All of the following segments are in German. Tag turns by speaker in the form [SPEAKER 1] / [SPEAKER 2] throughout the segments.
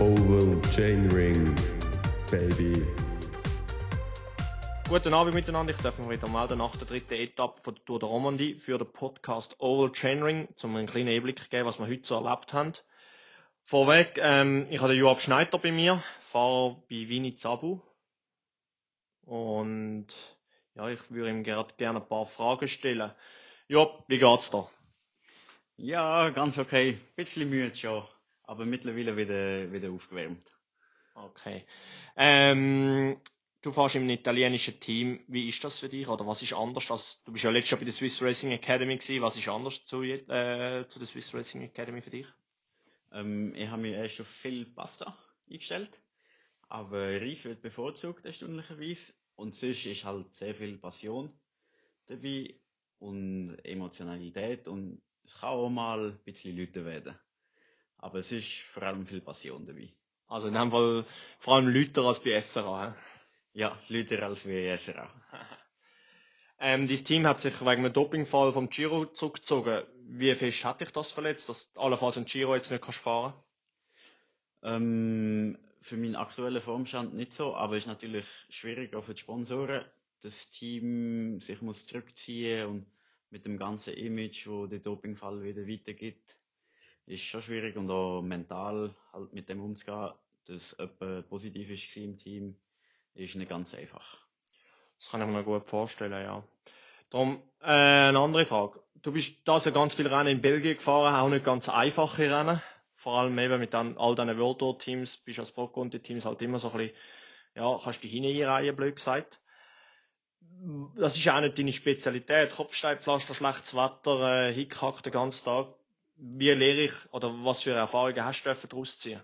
[SPEAKER 1] Oval Chainring, baby.
[SPEAKER 2] Guten Abend miteinander. Ich darf mich wieder melden nach der dritten Etappe von der Tour de Romandie für den Podcast Oval Chainring, um einen kleinen Einblick zu geben, was wir heute so erlebt haben. Vorweg, ähm, ich habe den Joab Schneider bei mir, Fahrer bei Vini Zabu. Und ja, ich würde ihm gerne ein paar Fragen stellen. Joab, wie geht's da?
[SPEAKER 3] Ja, ganz okay. Bisschen müde schon, aber mittlerweile wieder, wieder aufgewärmt.
[SPEAKER 2] Okay. Ähm, du fährst im italienischen Team. Wie ist das für dich? Oder was ist anders? Als, du bist ja letztes Jahr bei der Swiss Racing Academy gewesen. Was ist anders zu, äh, zu der Swiss Racing Academy für dich?
[SPEAKER 3] Ähm, ich habe mir erst auf viel Pasta eingestellt, aber Reis wird bevorzugt erstaunlicherweise und sonst ist halt sehr viel Passion dabei und Emotionalität und es kann auch mal ein bisschen Leute werden. Aber es ist vor allem viel Passion dabei.
[SPEAKER 2] Also in dem Fall vor allem Leute als bei SRA.
[SPEAKER 3] Ja, Leute als bei SRA.
[SPEAKER 2] ähm, dein Team hat sich wegen einem Dopingfall vom Giro zurückgezogen. Wie fest hat dich das verletzt, dass du allenfalls ein Giro jetzt nicht kannst fahren
[SPEAKER 3] ähm, Für meinen aktuellen Formstand nicht so, aber es ist natürlich schwierig auch für die Sponsoren, das Team sich muss zurückziehen und mit dem ganzen Image, wo der Dopingfall wieder weitergibt, ist schon schwierig und auch mental halt mit dem umzugehen, dass jemand positiv ist im Team, ist nicht ganz einfach.
[SPEAKER 2] Das kann ich mir gut vorstellen, ja. Darum, äh, eine andere Frage. Du bist da so ganz viele Rennen in Belgien gefahren, auch nicht ganz einfache Rennen. Vor allem eben mit dann, all deinen World Tour Teams, bist als Pro Conti Teams halt immer so ein bisschen, ja, kannst du dich hineinreihen, blöd gesagt. Das ist auch nicht deine Spezialität. Kopfsteinpflaster, schlechtes Wetter, äh, Hickhack den ganzen Tag. Wie lehre ich, oder was für Erfahrungen hast du daraus ziehen?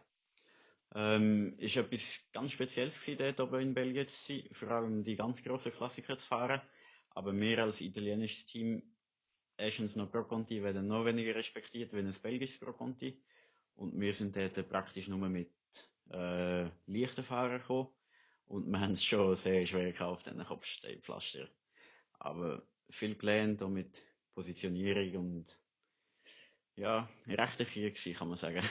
[SPEAKER 3] Ähm, ist etwas ganz Spezielles gewesen, dort oben in Belgien zu sein, vor allem die ganz grossen Klassiker zu fahren. Aber wir als italienisches Team, erstens noch Pro Conti, werden noch weniger respektiert, wenn es belgisches Pro Conti. Und wir sind dort praktisch nur mit, äh, leichten Fahrern gekommen. Und wir haben es schon sehr schwer gehabt, diesen Kopfsteinpflaster. Aber viel gelernt, auch mit Positionierung und, ja, recht gewesen, kann man sagen.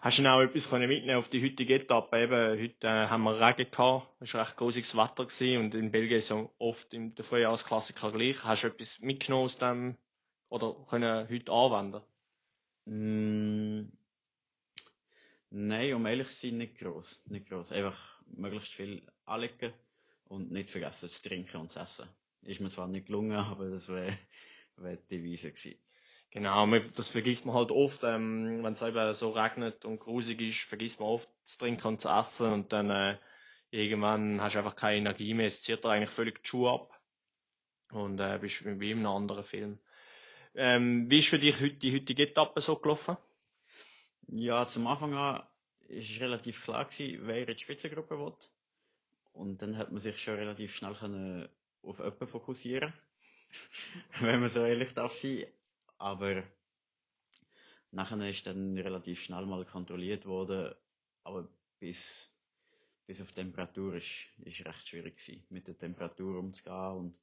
[SPEAKER 2] Hast du denn auch etwas mitnehmen auf die heutige Etappe? Eben, heute äh, haben wir Regen gehabt, es war recht großes Wetter gewesen und in Belgien ist ja oft im der Frühjahrsklassiker gleich. Hast du etwas mitgenommen aus dem oder können heute anwenden?
[SPEAKER 3] Mm, nein, um ehrlich zu sein, nicht gross. Nicht gross. Einfach möglichst viel anlegen und nicht vergessen zu trinken und zu essen. Ist mir zwar nicht gelungen, aber das wäre wär die Weise gewesen.
[SPEAKER 2] Genau, das vergisst man halt oft, ähm, wenn es eben so regnet und grusig ist, vergisst man oft zu trinken und zu essen und dann äh, irgendwann hast du einfach keine Energie mehr, es zieht dir eigentlich völlig die Schuhe ab und äh, bist wie in einem anderen Film. Ähm, wie ist für dich heute, die heutige Etappe so gelaufen?
[SPEAKER 3] Ja, zum Anfang an es relativ klar gewesen, wer in die Spitzengruppe will. Und dann hat man sich schon relativ schnell können auf jemanden fokussieren wenn man so ehrlich darf sein. Aber nachher ist dann relativ schnell mal kontrolliert worden, aber bis, bis auf Temperatur ist, ist recht schwierig gewesen, mit der Temperatur umzugehen und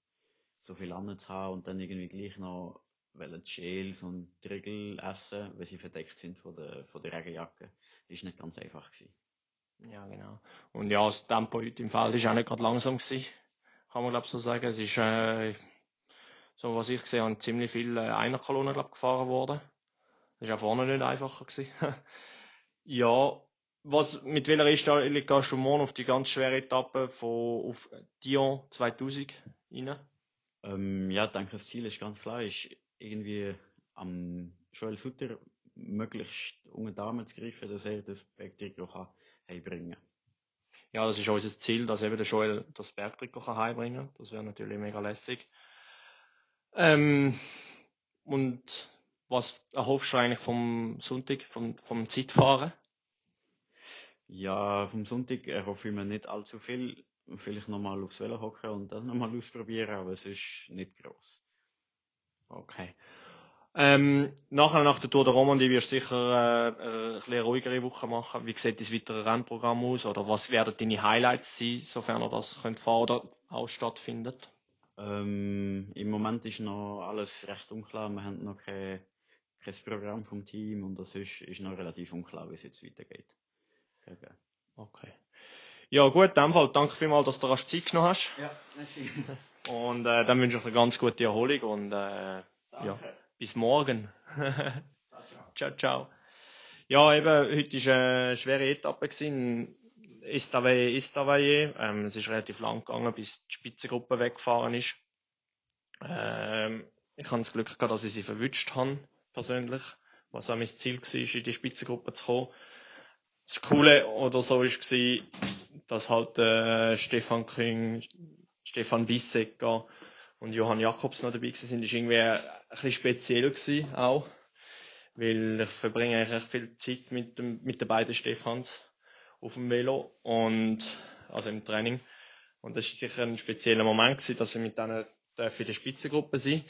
[SPEAKER 3] so viel zu haben und dann irgendwie gleich noch wollen Gels und Triggel essen, weil sie verdeckt sind von der, von der Regenjacke. Ist nicht ganz einfach gewesen.
[SPEAKER 2] Ja, genau. Und ja, das Tempo heute im Feld ist auch nicht gerade langsam gewesen. Kann man, glaube so sagen. Es ist, äh, so was ich gesehen habe, ziemlich viel äh, Einerkolonne, glaub, gefahren worden. Das ist auch vorne nicht einfacher gewesen. ja, was, mit welcher Einstellung gehst du morgen auf die ganz schwere Etappe von, auf Dion 2000 rein?
[SPEAKER 3] Ähm, ja, ich denke, das Ziel ist ganz klar, ist irgendwie am Joel Sutter möglichst unter die Arme zu greifen, dass er das Bergtrikot kann heimbringen
[SPEAKER 2] Ja, das ist unser Ziel, dass eben der Joel das Bergtrikot kann heimbringen Das wäre natürlich mega lässig. Ähm, und was erhoffst du eigentlich vom Sonntag, vom, vom Zeitfahren?
[SPEAKER 3] Ja, vom Sonntag erhoffe ich mir nicht allzu viel. Vielleicht nochmal aufs Velo hocken und das nochmal ausprobieren, aber es ist nicht groß.
[SPEAKER 2] Okay. Ähm, nachher nach der Tour de Romandie wirst du sicher äh, äh, ein bisschen ruhigere Woche machen. Wie sieht das weitere Rennprogramm aus? Oder was werden deine Highlights sein, sofern ihr das könnt fahren oder auch stattfindet?
[SPEAKER 3] Ähm, Im Moment ist noch alles recht unklar. Wir haben noch kein, kein Programm vom Team und das ist, ist noch relativ unklar, wie es jetzt weitergeht. Gerne.
[SPEAKER 2] Okay. Ja gut, in dem Fall danke vielmals, dass du rasch Zeit genommen hast.
[SPEAKER 3] Ja, merci.
[SPEAKER 2] Und äh, dann wünsche ich dir eine ganz gute Erholung und äh, ja, bis morgen. ciao, ciao. Ja, eben, heute war eine schwere Etappe. Gewesen. Istavaye, Istavaye. Ähm, es ist relativ lang gegangen, bis die Spitzengruppe weggefahren ist. Ähm, ich habe das Glück gehabt, dass ich sie verwünscht habe, persönlich. Was auch mein Ziel war, in die Spitzengruppe zu kommen. Das Coole oder so war, dass halt äh, Stefan Küng, Stefan Bissegger und Johann Jakobs noch dabei gewesen sind. Das war irgendwie ein bisschen speziell gewesen, auch. Weil ich verbringe eigentlich recht viel Zeit mit, dem, mit den beiden Stefans auf dem Velo und, also im Training. Und das war sicher ein spezieller Moment gewesen, dass ich mit denen für die Spitzengruppe sein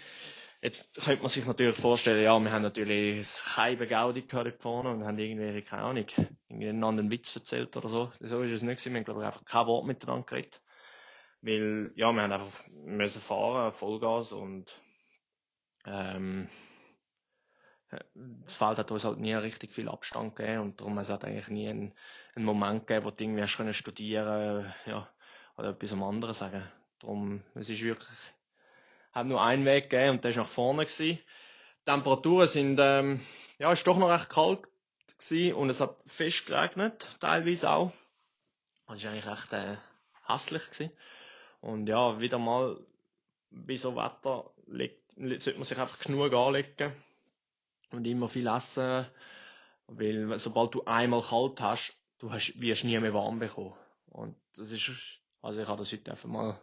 [SPEAKER 2] Jetzt könnte man sich natürlich vorstellen, ja, wir haben natürlich das Scheibe Gaudi gehabt vorne und haben irgendwie, keine Ahnung, irgendeinen anderen Witz erzählt oder so. So ist es nicht gewesen. Wir haben, glaube ich, einfach kein Wort miteinander geredet. Weil, ja, wir haben einfach müssen fahren, Vollgas und, ähm, das Feld hat uns halt nie richtig viel Abstand gegeben und darum es hat eigentlich nie einen, einen Moment gegeben, wo du irgendwie hast studieren, ja, oder etwas am anderen sagen. Darum, es ist wirklich, hat nur einen Weg gegeben und der ist nach vorne gewesen. Die Temperaturen sind, ähm, ja, ist doch noch recht kalt gewesen und es hat fest geregnet, teilweise auch. Das ist eigentlich recht, äh, hässlich gewesen. Und ja, wieder mal, bei so Wetter, legt, sollte man sich einfach genug anlegen und immer viel essen, weil sobald du einmal kalt hast, du hast, wirst nie mehr warm bekommen. Und das ist, also ich habe das heute einfach mal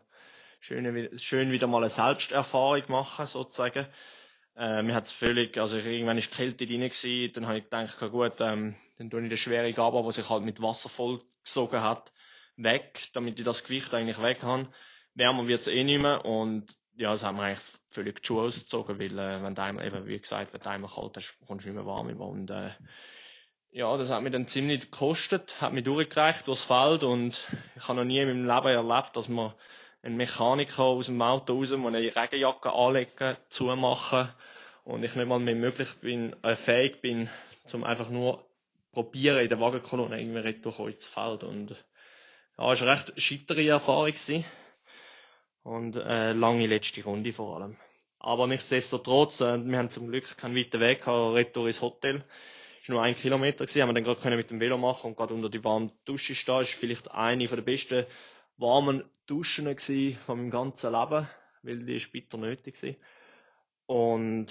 [SPEAKER 2] schön, schön wieder mal eine Selbsterfahrung machen, sozusagen. Äh, mir hat's völlig, also irgendwann ist die Kälte drin gewesen, dann habe ich gedacht, gut, ähm, dann tue ich den schwere Gaber, der sich halt mit Wasser vollgesogen hat, weg, damit ich das Gewicht eigentlich weg habe. Wärmer wird's eh nicht mehr und ja, das haben wir eigentlich völlig die Schuhe ausgezogen, weil äh, wenn du einmal, eben wie gesagt, wenn du einmal kalt hast, kommst du nicht mehr warm. Und äh, ja, das hat mir dann ziemlich gekostet, hat mich durchgereicht durchs Feld und ich habe noch nie in meinem Leben erlebt, dass man einen Mechaniker aus dem Auto raus, der eine Regenjacke anlegen, zumachen und ich nicht mal mehr möglich bin, äh, fähig bin, zum einfach nur probieren, in der Wagenkolonne irgendwie retour ins Feld. Und ja, es war eine recht schittere Erfahrung gewesen. Und äh, lange letzte Runde vor allem. Aber nichtsdestotrotz, äh, wir haben zum Glück keinen weiten Weg gehabt, retour ins Hotel. War nur ein Kilometer gewesen, haben wir dann gerade mit dem Velo machen und gerade unter die warme Dusche stehen. Ist vielleicht eine der besten warmen Duschen gewesen von meinem ganzen Leben, weil die ist bitter nötig gewesen. Und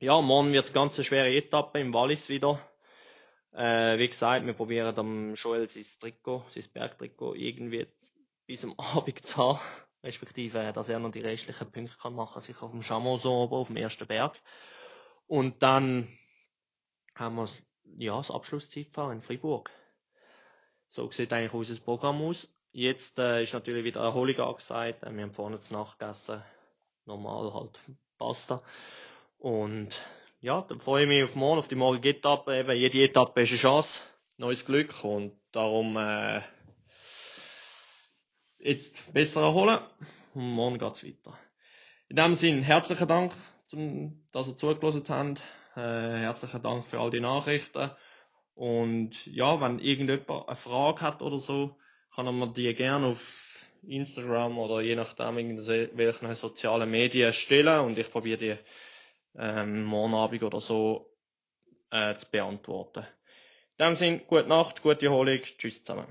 [SPEAKER 2] ja, morgen wird eine ganz schwere Etappe im Wallis wieder. Äh, wie gesagt, wir probieren am Joel sein Trikot, sein Bergtrikot irgendwie bis am Abend zu haben, respektive, dass er noch die restlichen Punkte kann machen, sich auf dem Chamonson oben, auf dem ersten Berg. Und dann haben wir ja, das Abschlusszeitfahren in Fribourg. So sieht eigentlich unser Programm aus. Jetzt äh, ist natürlich wieder Erholung angesagt. Äh, wir haben vorne zu Nacht gegessen. Normal halt Pasta. Und ja, dann freue ich mich auf morgen, auf die morgige Etappe. Eben, jede Etappe ist eine Chance. Neues Glück. Und darum äh, jetzt besser erholen und morgen geht's weiter. In dem Sinn, herzlichen Dank, dass ihr zugelassen habt. Äh, herzlichen Dank für all die Nachrichten. Und ja, wenn irgendjemand eine Frage hat oder so, kann man die gerne auf Instagram oder je nachdem welchen sozialen Medien stellen und ich probiere die ähm, morgen Abend oder so äh, zu beantworten. In dem Sinne, gute Nacht, gute Erholung, tschüss zusammen.